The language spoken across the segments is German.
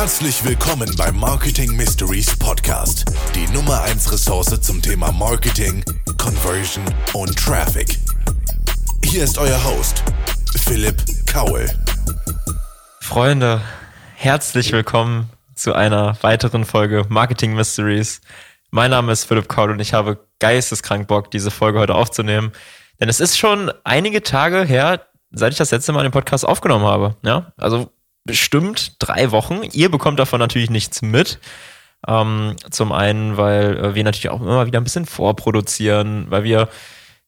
Herzlich willkommen beim Marketing Mysteries Podcast, die Nummer 1 Ressource zum Thema Marketing, Conversion und Traffic. Hier ist euer Host, Philipp Kaul. Freunde, herzlich willkommen zu einer weiteren Folge Marketing Mysteries. Mein Name ist Philipp Kaul und ich habe geisteskrank Bock, diese Folge heute aufzunehmen. Denn es ist schon einige Tage her, seit ich das letzte Mal den Podcast aufgenommen habe. Ja, also bestimmt drei Wochen. Ihr bekommt davon natürlich nichts mit. Ähm, zum einen, weil äh, wir natürlich auch immer wieder ein bisschen vorproduzieren, weil wir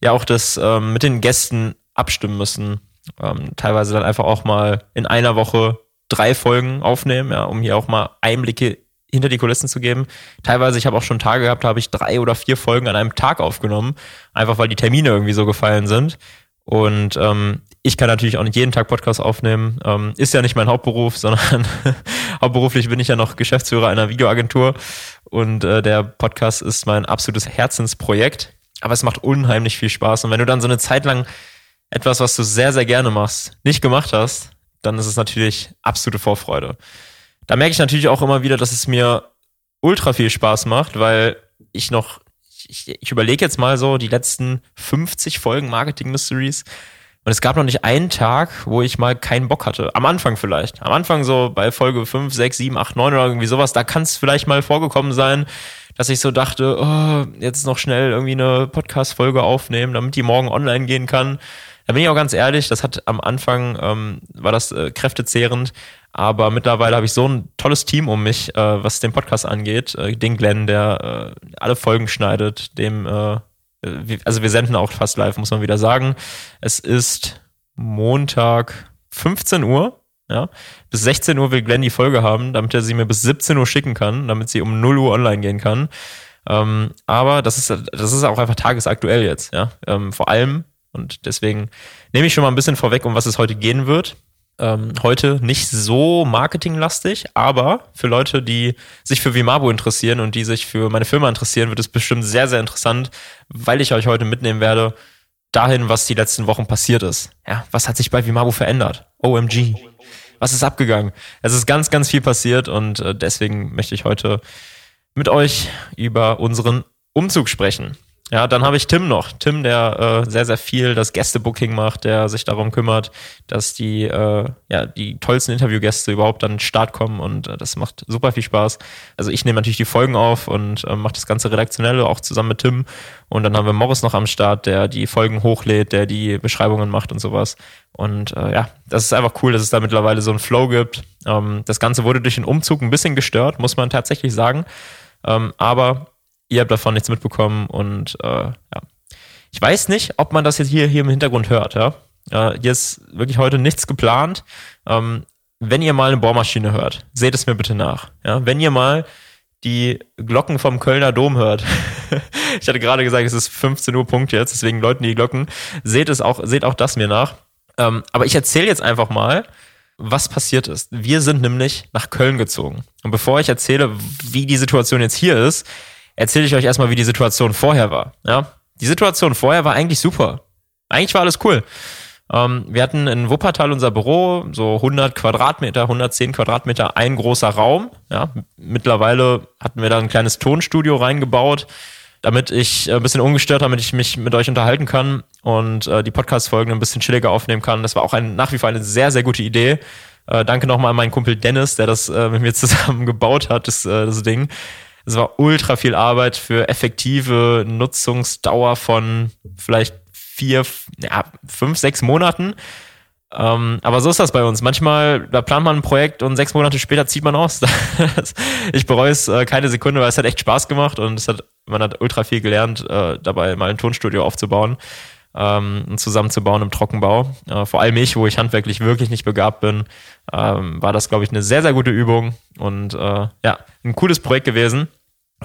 ja auch das ähm, mit den Gästen abstimmen müssen. Ähm, teilweise dann einfach auch mal in einer Woche drei Folgen aufnehmen, ja, um hier auch mal Einblicke hinter die Kulissen zu geben. Teilweise, ich habe auch schon Tage gehabt, habe ich drei oder vier Folgen an einem Tag aufgenommen, einfach weil die Termine irgendwie so gefallen sind. Und ähm, ich kann natürlich auch nicht jeden Tag Podcast aufnehmen. Ähm, ist ja nicht mein Hauptberuf, sondern hauptberuflich bin ich ja noch Geschäftsführer einer Videoagentur und äh, der Podcast ist mein absolutes Herzensprojekt. Aber es macht unheimlich viel Spaß. Und wenn du dann so eine Zeit lang etwas, was du sehr, sehr gerne machst, nicht gemacht hast, dann ist es natürlich absolute Vorfreude. Da merke ich natürlich auch immer wieder, dass es mir ultra viel Spaß macht, weil ich noch ich, ich überlege jetzt mal so die letzten 50 Folgen Marketing Mysteries. Und es gab noch nicht einen Tag, wo ich mal keinen Bock hatte. Am Anfang vielleicht. Am Anfang so bei Folge 5, 6, 7, 8, 9 oder irgendwie sowas, da kann es vielleicht mal vorgekommen sein, dass ich so dachte, oh, jetzt noch schnell irgendwie eine Podcast-Folge aufnehmen, damit die morgen online gehen kann. Da bin ich auch ganz ehrlich, das hat am Anfang, ähm, war das äh, kräftezehrend, aber mittlerweile habe ich so ein tolles Team um mich, äh, was den Podcast angeht. Äh, den Glenn, der äh, alle Folgen schneidet, dem, äh, also wir senden auch fast live, muss man wieder sagen. Es ist Montag 15 Uhr. Ja, bis 16 Uhr will Glenn die Folge haben, damit er sie mir bis 17 Uhr schicken kann, damit sie um 0 Uhr online gehen kann. Ähm, aber das ist, das ist auch einfach tagesaktuell jetzt, ja. Ähm, vor allem, und deswegen nehme ich schon mal ein bisschen vorweg, um was es heute gehen wird ähm, heute nicht so marketinglastig, aber für Leute, die sich für Vimabo interessieren und die sich für meine Firma interessieren, wird es bestimmt sehr, sehr interessant, weil ich euch heute mitnehmen werde dahin, was die letzten Wochen passiert ist. Ja, was hat sich bei Vimabo verändert? OMG. Was ist abgegangen? Es ist ganz, ganz viel passiert und äh, deswegen möchte ich heute mit euch über unseren Umzug sprechen. Ja, dann habe ich Tim noch. Tim, der äh, sehr, sehr viel das Gästebooking macht, der sich darum kümmert, dass die, äh, ja, die tollsten Interviewgäste überhaupt an den Start kommen und äh, das macht super viel Spaß. Also ich nehme natürlich die Folgen auf und äh, mache das ganze Redaktionelle auch zusammen mit Tim. Und dann haben wir Morris noch am Start, der die Folgen hochlädt, der die Beschreibungen macht und sowas. Und äh, ja, das ist einfach cool, dass es da mittlerweile so einen Flow gibt. Ähm, das Ganze wurde durch den Umzug ein bisschen gestört, muss man tatsächlich sagen. Ähm, aber ihr habt davon nichts mitbekommen und äh, ja. Ich weiß nicht, ob man das jetzt hier, hier im Hintergrund hört, ja. Äh, hier ist wirklich heute nichts geplant. Ähm, wenn ihr mal eine Bohrmaschine hört, seht es mir bitte nach. Ja, wenn ihr mal die Glocken vom Kölner Dom hört. ich hatte gerade gesagt, es ist 15 Uhr Punkt jetzt, deswegen läuten die Glocken. Seht es auch, seht auch das mir nach. Ähm, aber ich erzähle jetzt einfach mal, was passiert ist. Wir sind nämlich nach Köln gezogen. Und bevor ich erzähle, wie die Situation jetzt hier ist, erzähle ich euch erstmal, wie die Situation vorher war. Ja? Die Situation vorher war eigentlich super. Eigentlich war alles cool. Ähm, wir hatten in Wuppertal unser Büro, so 100 Quadratmeter, 110 Quadratmeter, ein großer Raum. Ja? Mittlerweile hatten wir da ein kleines Tonstudio reingebaut, damit ich äh, ein bisschen ungestört, damit ich mich mit euch unterhalten kann und äh, die Podcast-Folgen ein bisschen chilliger aufnehmen kann. Das war auch ein, nach wie vor eine sehr, sehr gute Idee. Äh, danke nochmal an meinen Kumpel Dennis, der das äh, mit mir zusammen gebaut hat, das, äh, das Ding. Es war ultra viel Arbeit für effektive Nutzungsdauer von vielleicht vier, ja, fünf, sechs Monaten. Ähm, aber so ist das bei uns. Manchmal, da plant man ein Projekt und sechs Monate später zieht man aus. ich bereue es äh, keine Sekunde, weil es hat echt Spaß gemacht und es hat, man hat ultra viel gelernt, äh, dabei mal ein Tonstudio aufzubauen ähm, zusammenzubauen im Trockenbau. Äh, vor allem ich, wo ich handwerklich wirklich nicht begabt bin, ähm, war das, glaube ich, eine sehr, sehr gute Übung und äh, ja, ein cooles Projekt gewesen.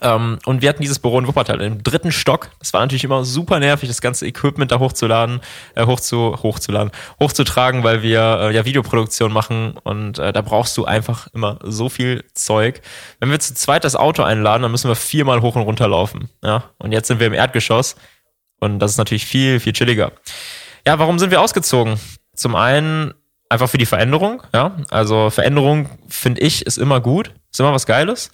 Ähm, und wir hatten dieses Büro in Wuppertal im dritten Stock. Das war natürlich immer super nervig, das ganze Equipment da hochzuladen, äh, hochzu, hochzuladen, hochzutragen, weil wir äh, ja Videoproduktion machen und äh, da brauchst du einfach immer so viel Zeug. Wenn wir zu zweit das Auto einladen, dann müssen wir viermal hoch und runter laufen. Ja, und jetzt sind wir im Erdgeschoss und das ist natürlich viel, viel chilliger. Ja, warum sind wir ausgezogen? Zum einen einfach für die Veränderung, ja. Also Veränderung, finde ich, ist immer gut, ist immer was Geiles.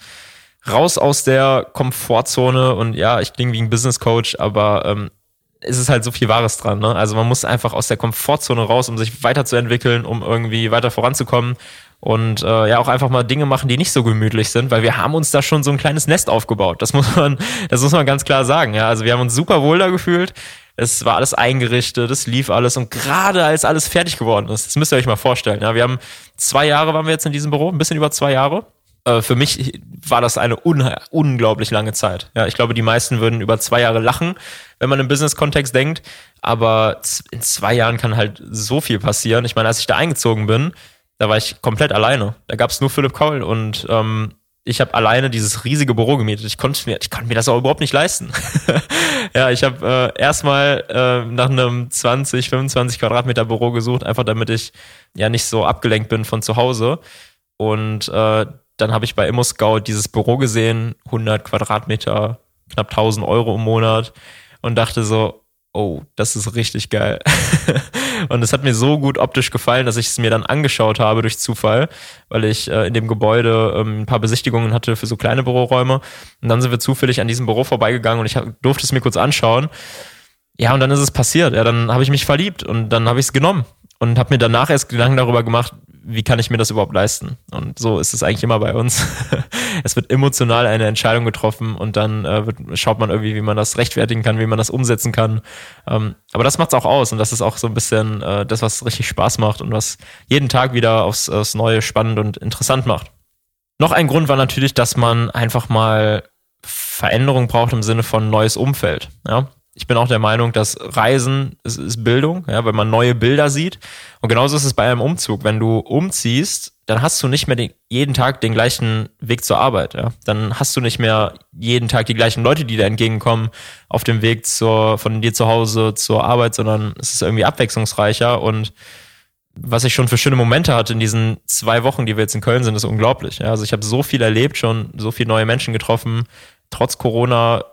Raus aus der Komfortzone und ja, ich klinge wie ein Business Coach, aber ähm, es ist halt so viel Wahres dran. Ne? Also man muss einfach aus der Komfortzone raus, um sich weiterzuentwickeln, um irgendwie weiter voranzukommen und äh, ja auch einfach mal Dinge machen, die nicht so gemütlich sind, weil wir haben uns da schon so ein kleines Nest aufgebaut. Das muss man, das muss man ganz klar sagen. Ja, also wir haben uns super wohl da gefühlt. Es war alles eingerichtet, es lief alles und gerade als alles fertig geworden ist, das müsst ihr euch mal vorstellen. Ja, wir haben zwei Jahre waren wir jetzt in diesem Büro, ein bisschen über zwei Jahre. Äh, für mich war das eine un unglaublich lange Zeit. Ja, ich glaube, die meisten würden über zwei Jahre lachen, wenn man im Business-Kontext denkt. Aber in zwei Jahren kann halt so viel passieren. Ich meine, als ich da eingezogen bin, da war ich komplett alleine. Da gab es nur Philipp Kaul und ähm, ich habe alleine dieses riesige Büro gemietet. Ich konnte mir, ich konnte mir das auch überhaupt nicht leisten. ja, ich habe äh, erstmal äh, nach einem 20, 25 Quadratmeter Büro gesucht, einfach damit ich ja nicht so abgelenkt bin von zu Hause. Und äh, dann habe ich bei ImmoScout dieses Büro gesehen, 100 Quadratmeter, knapp 1000 Euro im Monat und dachte so, oh, das ist richtig geil. und es hat mir so gut optisch gefallen, dass ich es mir dann angeschaut habe durch Zufall, weil ich äh, in dem Gebäude ähm, ein paar Besichtigungen hatte für so kleine Büroräume. Und dann sind wir zufällig an diesem Büro vorbeigegangen und ich hab, durfte es mir kurz anschauen. Ja, und dann ist es passiert. Ja, dann habe ich mich verliebt und dann habe ich es genommen und habe mir danach erst Gedanken darüber gemacht, wie kann ich mir das überhaupt leisten? Und so ist es eigentlich immer bei uns. es wird emotional eine Entscheidung getroffen und dann äh, wird, schaut man irgendwie, wie man das rechtfertigen kann, wie man das umsetzen kann. Ähm, aber das macht es auch aus und das ist auch so ein bisschen äh, das, was richtig Spaß macht und was jeden Tag wieder aufs, aufs Neue spannend und interessant macht. Noch ein Grund war natürlich, dass man einfach mal Veränderung braucht im Sinne von neues Umfeld. Ja? Ich bin auch der Meinung, dass Reisen ist, ist Bildung, ja, weil man neue Bilder sieht. Und genauso ist es bei einem Umzug. Wenn du umziehst, dann hast du nicht mehr den, jeden Tag den gleichen Weg zur Arbeit. Ja? Dann hast du nicht mehr jeden Tag die gleichen Leute, die dir entgegenkommen auf dem Weg zur, von dir zu Hause zur Arbeit, sondern es ist irgendwie abwechslungsreicher. Und was ich schon für schöne Momente hatte in diesen zwei Wochen, die wir jetzt in Köln sind, ist unglaublich. Ja? Also ich habe so viel erlebt, schon so viele neue Menschen getroffen. Trotz Corona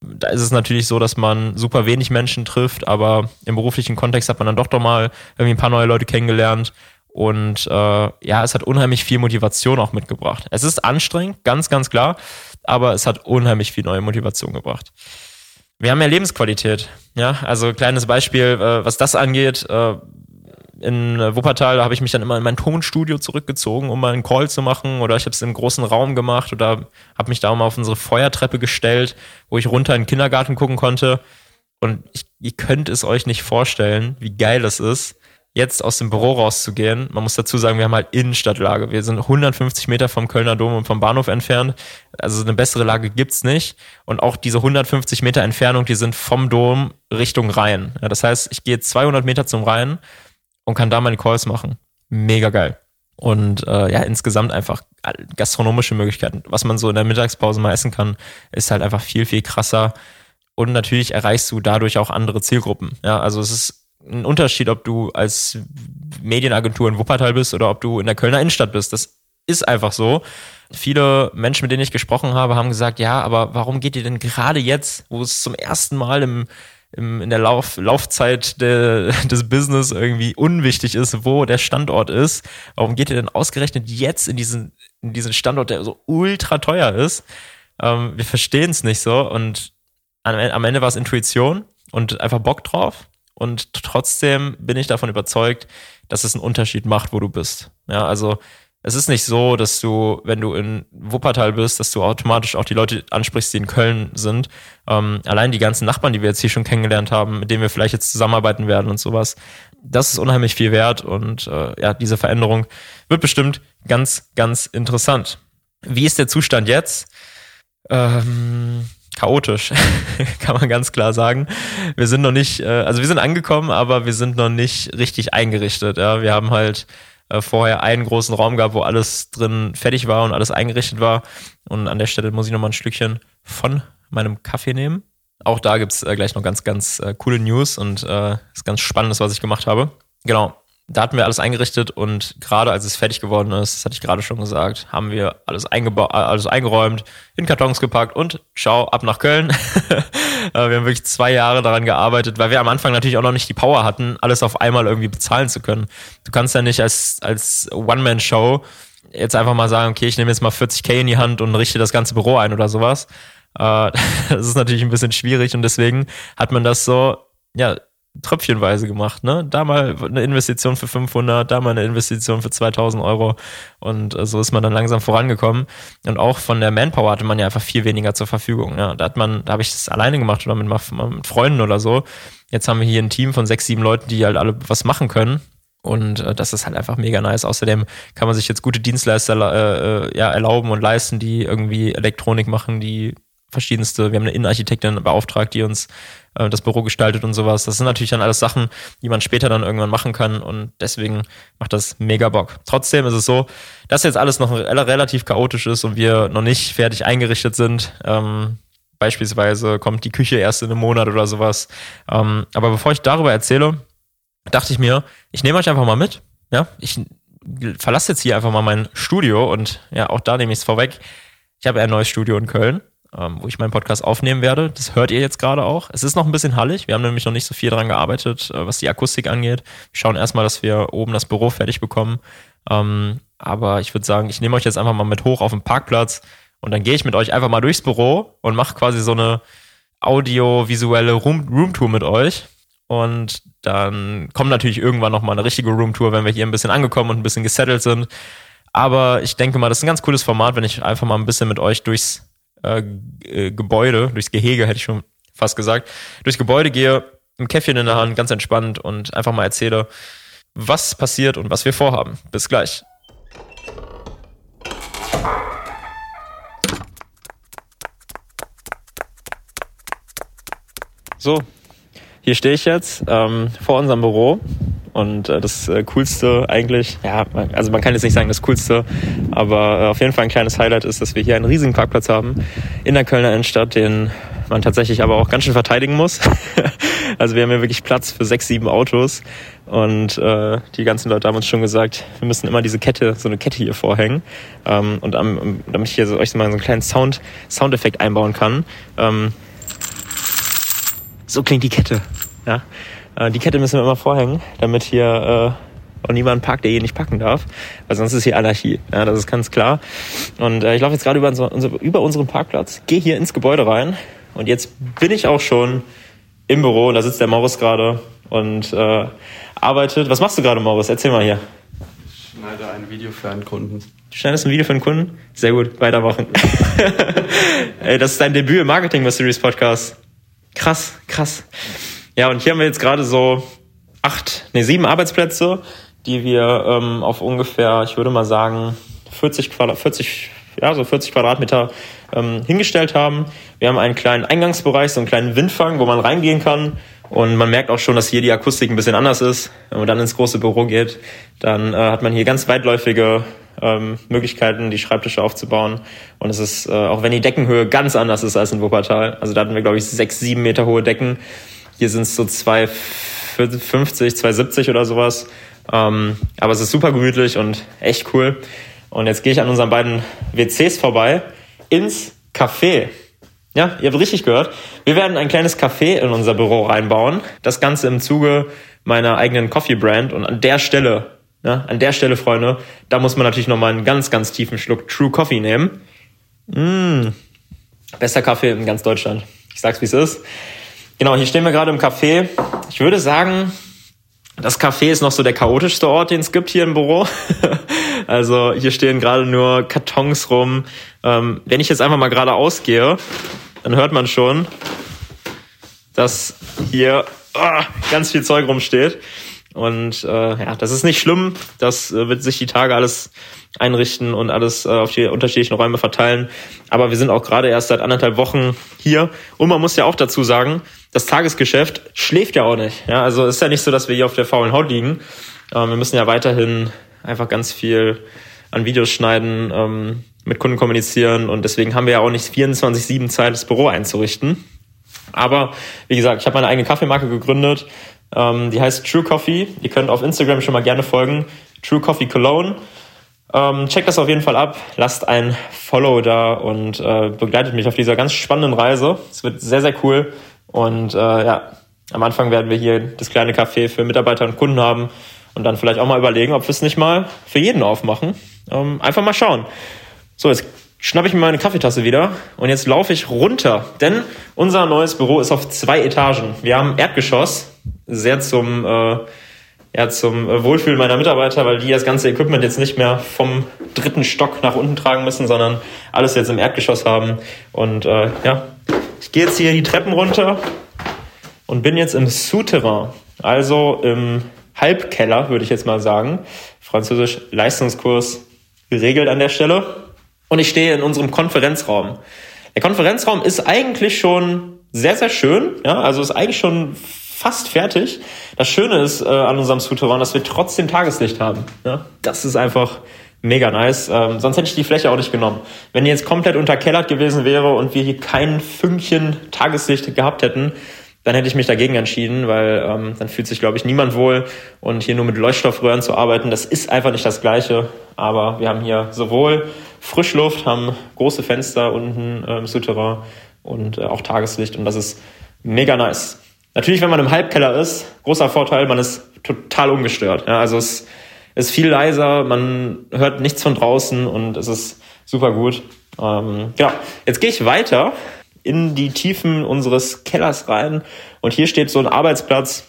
da ist es natürlich so, dass man super wenig Menschen trifft, aber im beruflichen Kontext hat man dann doch doch mal irgendwie ein paar neue Leute kennengelernt. Und äh, ja, es hat unheimlich viel Motivation auch mitgebracht. Es ist anstrengend, ganz, ganz klar, aber es hat unheimlich viel neue Motivation gebracht. Wir haben mehr Lebensqualität. Ja, also kleines Beispiel, äh, was das angeht. Äh, in Wuppertal, da habe ich mich dann immer in mein Tonstudio zurückgezogen, um mal einen Call zu machen. Oder ich habe es im großen Raum gemacht oder habe mich da mal auf unsere Feuertreppe gestellt, wo ich runter in den Kindergarten gucken konnte. Und ich, ihr könnt es euch nicht vorstellen, wie geil das ist, jetzt aus dem Büro rauszugehen. Man muss dazu sagen, wir haben halt Innenstadtlage. Wir sind 150 Meter vom Kölner Dom und vom Bahnhof entfernt. Also eine bessere Lage gibt's nicht. Und auch diese 150 Meter Entfernung, die sind vom Dom Richtung Rhein. Ja, das heißt, ich gehe 200 Meter zum Rhein und kann da meine Calls machen. Mega geil. Und äh, ja, insgesamt einfach gastronomische Möglichkeiten. Was man so in der Mittagspause mal essen kann, ist halt einfach viel, viel krasser. Und natürlich erreichst du dadurch auch andere Zielgruppen. Ja, also es ist ein Unterschied, ob du als Medienagentur in Wuppertal bist oder ob du in der Kölner Innenstadt bist. Das ist einfach so. Viele Menschen, mit denen ich gesprochen habe, haben gesagt, ja, aber warum geht ihr denn gerade jetzt, wo es zum ersten Mal im im, in der Lauf, Laufzeit de, des Business irgendwie unwichtig ist, wo der Standort ist. Warum geht ihr denn ausgerechnet jetzt in diesen, in diesen Standort, der so ultra teuer ist? Ähm, wir verstehen es nicht so und am Ende war es Intuition und einfach Bock drauf. Und trotzdem bin ich davon überzeugt, dass es einen Unterschied macht, wo du bist. Ja, also es ist nicht so, dass du, wenn du in Wuppertal bist, dass du automatisch auch die Leute ansprichst, die in Köln sind. Ähm, allein die ganzen Nachbarn, die wir jetzt hier schon kennengelernt haben, mit denen wir vielleicht jetzt zusammenarbeiten werden und sowas, das ist unheimlich viel wert und äh, ja, diese Veränderung wird bestimmt ganz, ganz interessant. Wie ist der Zustand jetzt? Ähm, chaotisch, kann man ganz klar sagen. Wir sind noch nicht, äh, also wir sind angekommen, aber wir sind noch nicht richtig eingerichtet. Ja, wir haben halt äh, vorher einen großen Raum gab, wo alles drin fertig war und alles eingerichtet war. Und an der Stelle muss ich noch mal ein Stückchen von meinem Kaffee nehmen. Auch da gibt's äh, gleich noch ganz, ganz äh, coole News und äh, ist ganz spannendes, was ich gemacht habe. Genau, da hatten wir alles eingerichtet und gerade als es fertig geworden ist, das hatte ich gerade schon gesagt, haben wir alles, eingebaut, alles eingeräumt, in Kartons gepackt und schau ab nach Köln. wir haben wirklich zwei Jahre daran gearbeitet, weil wir am Anfang natürlich auch noch nicht die Power hatten, alles auf einmal irgendwie bezahlen zu können. Du kannst ja nicht als, als One-Man-Show jetzt einfach mal sagen, okay, ich nehme jetzt mal 40k in die Hand und richte das ganze Büro ein oder sowas. Äh, das ist natürlich ein bisschen schwierig und deswegen hat man das so, ja, tröpfchenweise gemacht, ne? Da mal eine Investition für 500, da mal eine Investition für 2000 Euro und äh, so ist man dann langsam vorangekommen und auch von der Manpower hatte man ja einfach viel weniger zur Verfügung, ja? Da hat man, da habe ich das alleine gemacht oder mit, mit Freunden oder so. Jetzt haben wir hier ein Team von sechs, sieben Leuten, die halt alle was machen können und äh, das ist halt einfach mega nice. Außerdem kann man sich jetzt gute Dienstleister äh, äh, ja, erlauben und leisten, die irgendwie Elektronik machen, die verschiedenste, wir haben eine Innenarchitektin beauftragt, die uns äh, das Büro gestaltet und sowas. Das sind natürlich dann alles Sachen, die man später dann irgendwann machen kann und deswegen macht das mega Bock. Trotzdem ist es so, dass jetzt alles noch relativ chaotisch ist und wir noch nicht fertig eingerichtet sind. Ähm, beispielsweise kommt die Küche erst in einem Monat oder sowas. Ähm, aber bevor ich darüber erzähle, dachte ich mir, ich nehme euch einfach mal mit. Ja, ich verlasse jetzt hier einfach mal mein Studio und ja, auch da nehme ich es vorweg. Ich habe ein neues Studio in Köln ähm, wo ich meinen Podcast aufnehmen werde. Das hört ihr jetzt gerade auch. Es ist noch ein bisschen hallig. Wir haben nämlich noch nicht so viel dran gearbeitet, äh, was die Akustik angeht. Wir schauen erstmal, dass wir oben das Büro fertig bekommen. Ähm, aber ich würde sagen, ich nehme euch jetzt einfach mal mit hoch auf den Parkplatz und dann gehe ich mit euch einfach mal durchs Büro und mache quasi so eine audiovisuelle Room Roomtour mit euch. Und dann kommt natürlich irgendwann nochmal eine richtige Roomtour, wenn wir hier ein bisschen angekommen und ein bisschen gesettelt sind. Aber ich denke mal, das ist ein ganz cooles Format, wenn ich einfach mal ein bisschen mit euch durchs äh, äh, Gebäude, durchs Gehege hätte ich schon fast gesagt, durchs Gebäude gehe, ein Käffchen in der Hand, ganz entspannt und einfach mal erzähle, was passiert und was wir vorhaben. Bis gleich. So, hier stehe ich jetzt ähm, vor unserem Büro und äh, das äh, Coolste eigentlich, ja, also man kann jetzt nicht sagen das Coolste, aber äh, auf jeden Fall ein kleines Highlight ist, dass wir hier einen riesigen Parkplatz haben in der Kölner Innenstadt, den man tatsächlich aber auch ganz schön verteidigen muss. also wir haben hier wirklich Platz für sechs, sieben Autos und äh, die ganzen Leute haben uns schon gesagt, wir müssen immer diese Kette, so eine Kette hier vorhängen ähm, und am, damit ich hier so, euch mal so einen kleinen Sound, Soundeffekt einbauen kann. Ähm, so klingt die Kette. Ja? Äh, die Kette müssen wir immer vorhängen, damit hier äh, auch niemand parkt, der hier nicht packen darf, weil sonst ist hier Anarchie. Ja, das ist ganz klar. Und äh, ich laufe jetzt gerade über, unser, über unseren Parkplatz, gehe hier ins Gebäude rein und jetzt bin ich auch schon im Büro. Da sitzt der Morris gerade und äh, arbeitet. Was machst du gerade, Morris? Erzähl mal hier. Ich schneide ein Video für einen Kunden. Du schneidest ein Video für einen Kunden? Sehr gut, weitermachen. Ey, das ist dein Debüt im Marketing Mysteries Podcast. Krass, krass. Ja, und hier haben wir jetzt gerade so acht, nee, sieben Arbeitsplätze, die wir ähm, auf ungefähr, ich würde mal sagen, 40 Quadrat, 40, ja, so 40 Quadratmeter ähm, hingestellt haben. Wir haben einen kleinen Eingangsbereich, so einen kleinen Windfang, wo man reingehen kann. Und man merkt auch schon, dass hier die Akustik ein bisschen anders ist. Wenn man dann ins große Büro geht, dann äh, hat man hier ganz weitläufige ähm, Möglichkeiten, die Schreibtische aufzubauen. Und es ist, äh, auch wenn die Deckenhöhe ganz anders ist als in Wuppertal, also da hatten wir, glaube ich, sechs, sieben Meter hohe Decken, hier sind es so 250, 270 oder sowas. Ähm, aber es ist super gemütlich und echt cool. Und jetzt gehe ich an unseren beiden WCs vorbei ins Café. Ja, ihr habt richtig gehört. Wir werden ein kleines Café in unser Büro reinbauen. Das Ganze im Zuge meiner eigenen Coffee-Brand. Und an der Stelle, ja, an der Stelle, Freunde, da muss man natürlich nochmal einen ganz, ganz tiefen Schluck True Coffee nehmen. Mmh. Bester Kaffee in ganz Deutschland. Ich sag's, wie es ist. Genau, hier stehen wir gerade im Café. Ich würde sagen, das Café ist noch so der chaotischste Ort, den es gibt hier im Büro. also hier stehen gerade nur Kartons rum. Ähm, wenn ich jetzt einfach mal gerade ausgehe, dann hört man schon, dass hier oh, ganz viel Zeug rumsteht. Und äh, ja, das ist nicht schlimm. Das äh, wird sich die Tage alles einrichten und alles äh, auf die unterschiedlichen Räume verteilen. Aber wir sind auch gerade erst seit anderthalb Wochen hier. Und man muss ja auch dazu sagen, das Tagesgeschäft schläft ja auch nicht. Ja, also ist ja nicht so, dass wir hier auf der faulen Haut liegen. Ähm, wir müssen ja weiterhin einfach ganz viel an Videos schneiden, ähm, mit Kunden kommunizieren und deswegen haben wir ja auch nicht 24-7 Zeit, das Büro einzurichten. Aber wie gesagt, ich habe meine eigene Kaffeemarke gegründet. Ähm, die heißt True Coffee. Ihr könnt auf Instagram schon mal gerne folgen. True Coffee Cologne. Ähm, checkt das auf jeden Fall ab, lasst ein Follow da und äh, begleitet mich auf dieser ganz spannenden Reise. Es wird sehr, sehr cool. Und äh, ja, am Anfang werden wir hier das kleine Café für Mitarbeiter und Kunden haben und dann vielleicht auch mal überlegen, ob wir es nicht mal für jeden aufmachen. Ähm, einfach mal schauen. So, jetzt schnappe ich mir meine Kaffeetasse wieder und jetzt laufe ich runter, denn unser neues Büro ist auf zwei Etagen. Wir haben Erdgeschoss, sehr zum äh, ja, zum Wohlfühlen meiner Mitarbeiter, weil die das ganze Equipment jetzt nicht mehr vom dritten Stock nach unten tragen müssen, sondern alles jetzt im Erdgeschoss haben. Und äh, ja, ich gehe jetzt hier die Treppen runter und bin jetzt im Souterrain, also im Halbkeller, würde ich jetzt mal sagen. Französisch Leistungskurs geregelt an der Stelle. Und ich stehe in unserem Konferenzraum. Der Konferenzraum ist eigentlich schon sehr, sehr schön. Ja, also ist eigentlich schon fast fertig. Das Schöne ist äh, an unserem Souterrain, dass wir trotzdem Tageslicht haben. Ja? Das ist einfach mega nice. Ähm, sonst hätte ich die Fläche auch nicht genommen. Wenn die jetzt komplett unterkellert gewesen wäre und wir hier kein Fünkchen Tageslicht gehabt hätten, dann hätte ich mich dagegen entschieden, weil ähm, dann fühlt sich, glaube ich, niemand wohl. Und hier nur mit Leuchtstoffröhren zu arbeiten, das ist einfach nicht das Gleiche. Aber wir haben hier sowohl Frischluft, haben große Fenster unten äh, im Souterrain und äh, auch Tageslicht. Und das ist mega nice. Natürlich, wenn man im Halbkeller ist, großer Vorteil, man ist total ungestört. Ja, also es ist viel leiser, man hört nichts von draußen und es ist super gut. Ähm, ja, jetzt gehe ich weiter in die Tiefen unseres Kellers rein und hier steht so ein Arbeitsplatz,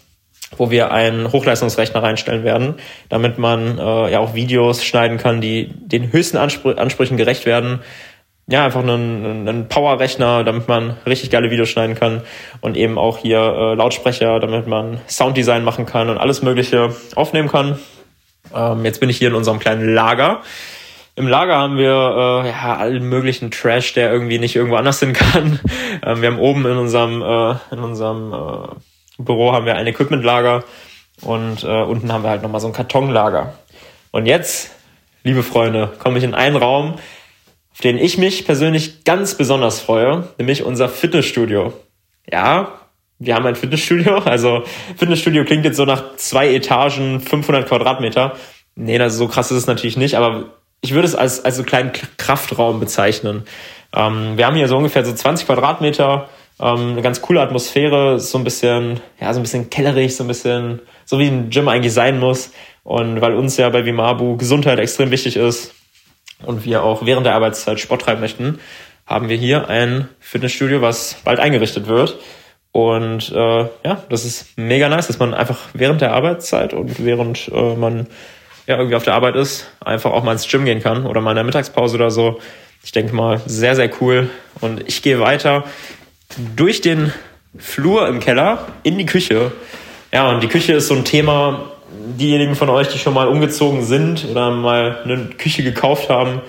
wo wir einen Hochleistungsrechner reinstellen werden, damit man äh, ja auch Videos schneiden kann, die den höchsten Anspr Ansprüchen gerecht werden ja, einfach einen, einen Power-Rechner, damit man richtig geile Videos schneiden kann und eben auch hier äh, Lautsprecher, damit man Sounddesign machen kann und alles Mögliche aufnehmen kann. Ähm, jetzt bin ich hier in unserem kleinen Lager. Im Lager haben wir äh, ja allen möglichen Trash, der irgendwie nicht irgendwo anders hin kann. Ähm, wir haben oben in unserem äh, in unserem äh, Büro haben wir ein Equipmentlager und äh, unten haben wir halt nochmal so ein Kartonlager. Und jetzt, liebe Freunde, komme ich in einen Raum, auf den ich mich persönlich ganz besonders freue, nämlich unser Fitnessstudio. Ja, wir haben ein Fitnessstudio, also Fitnessstudio klingt jetzt so nach zwei Etagen, 500 Quadratmeter. Nee, das so krass ist es natürlich nicht, aber ich würde es als, als so kleinen Kraftraum bezeichnen. Ähm, wir haben hier so ungefähr so 20 Quadratmeter, ähm, eine ganz coole Atmosphäre, so ein bisschen, ja, so ein bisschen kellerig, so ein bisschen, so wie ein Gym eigentlich sein muss. Und weil uns ja bei Vimabu Gesundheit extrem wichtig ist, und wir auch während der Arbeitszeit Sport treiben möchten, haben wir hier ein Fitnessstudio, was bald eingerichtet wird. Und äh, ja, das ist mega nice, dass man einfach während der Arbeitszeit und während äh, man ja irgendwie auf der Arbeit ist, einfach auch mal ins Gym gehen kann oder mal in der Mittagspause oder so. Ich denke mal, sehr, sehr cool. Und ich gehe weiter durch den Flur im Keller in die Küche. Ja, und die Küche ist so ein Thema, diejenigen von euch, die schon mal umgezogen sind oder mal eine Küche gekauft haben,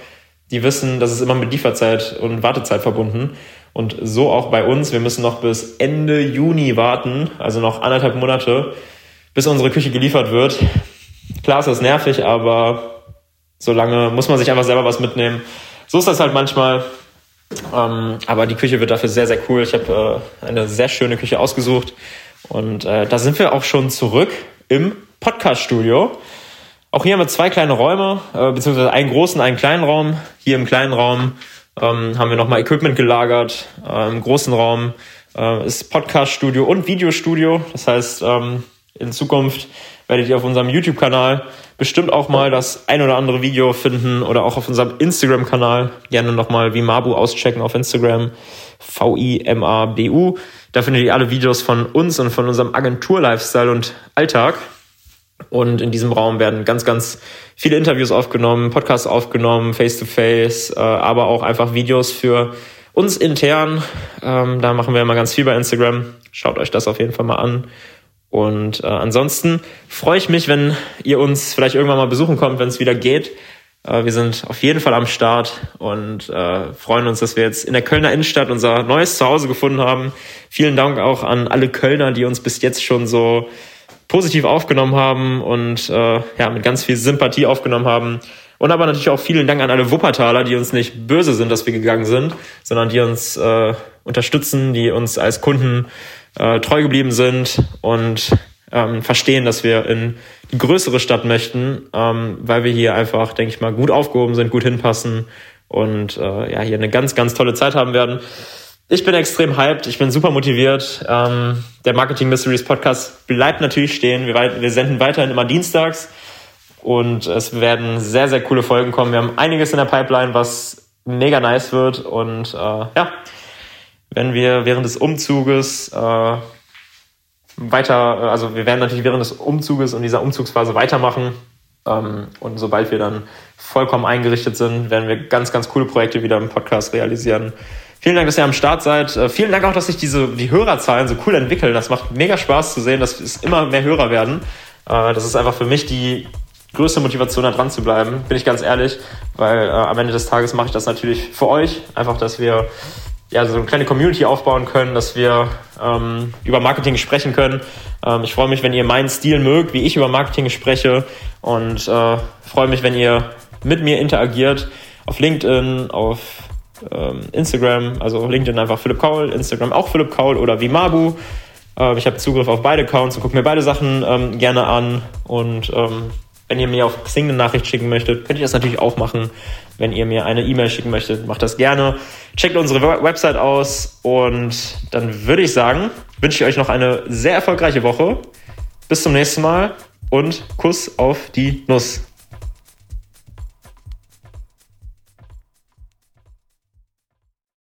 die wissen, das ist immer mit Lieferzeit und Wartezeit verbunden. Und so auch bei uns. Wir müssen noch bis Ende Juni warten, also noch anderthalb Monate, bis unsere Küche geliefert wird. Klar ist das nervig, aber solange muss man sich einfach selber was mitnehmen. So ist das halt manchmal. Ähm, aber die Küche wird dafür sehr, sehr cool. Ich habe äh, eine sehr schöne Küche ausgesucht. Und äh, da sind wir auch schon zurück im Podcast-Studio. Auch hier haben wir zwei kleine Räume, äh, beziehungsweise einen großen, einen kleinen Raum. Hier im kleinen Raum ähm, haben wir nochmal Equipment gelagert. Äh, Im großen Raum äh, ist Podcast-Studio und Videostudio. Das heißt, ähm, in Zukunft werdet ihr auf unserem YouTube-Kanal bestimmt auch mal das ein oder andere Video finden oder auch auf unserem Instagram-Kanal. Gerne nochmal wie Mabu auschecken auf Instagram. V-I-M-A-B-U. Da findet ihr alle Videos von uns und von unserem Agentur-Lifestyle und Alltag. Und in diesem Raum werden ganz, ganz viele Interviews aufgenommen, Podcasts aufgenommen, face-to-face, -face, äh, aber auch einfach Videos für uns intern. Ähm, da machen wir immer ganz viel bei Instagram. Schaut euch das auf jeden Fall mal an. Und äh, ansonsten freue ich mich, wenn ihr uns vielleicht irgendwann mal besuchen kommt, wenn es wieder geht. Äh, wir sind auf jeden Fall am Start und äh, freuen uns, dass wir jetzt in der Kölner Innenstadt unser neues Zuhause gefunden haben. Vielen Dank auch an alle Kölner, die uns bis jetzt schon so positiv aufgenommen haben und äh, ja, mit ganz viel Sympathie aufgenommen haben. Und aber natürlich auch vielen Dank an alle Wuppertaler, die uns nicht böse sind, dass wir gegangen sind, sondern die uns äh, unterstützen, die uns als Kunden äh, treu geblieben sind und ähm, verstehen, dass wir in die größere Stadt möchten, ähm, weil wir hier einfach, denke ich mal, gut aufgehoben sind, gut hinpassen und äh, ja, hier eine ganz, ganz tolle Zeit haben werden. Ich bin extrem hyped, ich bin super motiviert. Ähm, der Marketing Mysteries Podcast bleibt natürlich stehen. Wir, wir senden weiterhin immer dienstags und es werden sehr, sehr coole Folgen kommen. Wir haben einiges in der Pipeline, was mega nice wird. Und äh, ja, wenn wir während des Umzuges äh, weiter, also wir werden natürlich während des Umzuges und dieser Umzugsphase weitermachen. Ähm, und sobald wir dann vollkommen eingerichtet sind, werden wir ganz, ganz coole Projekte wieder im Podcast realisieren. Vielen Dank, dass ihr am Start seid. Äh, vielen Dank auch, dass sich diese, die Hörerzahlen so cool entwickeln. Das macht mega Spaß zu sehen, dass es immer mehr Hörer werden. Äh, das ist einfach für mich die größte Motivation, da dran zu bleiben, bin ich ganz ehrlich, weil äh, am Ende des Tages mache ich das natürlich für euch. Einfach, dass wir ja, so eine kleine Community aufbauen können, dass wir ähm, über Marketing sprechen können. Ähm, ich freue mich, wenn ihr meinen Stil mögt, wie ich über Marketing spreche und äh, freue mich, wenn ihr mit mir interagiert auf LinkedIn, auf Instagram, also LinkedIn einfach Philipp Kaul, Instagram auch Philipp Kaul oder Vimabu. Äh, ich habe Zugriff auf beide Accounts und gucke mir beide Sachen ähm, gerne an. Und ähm, wenn ihr mir auf Xing eine Nachricht schicken möchtet, könnt ihr das natürlich auch machen. Wenn ihr mir eine E-Mail schicken möchtet, macht das gerne. Checkt unsere Website aus und dann würde ich sagen, wünsche ich euch noch eine sehr erfolgreiche Woche. Bis zum nächsten Mal und Kuss auf die Nuss.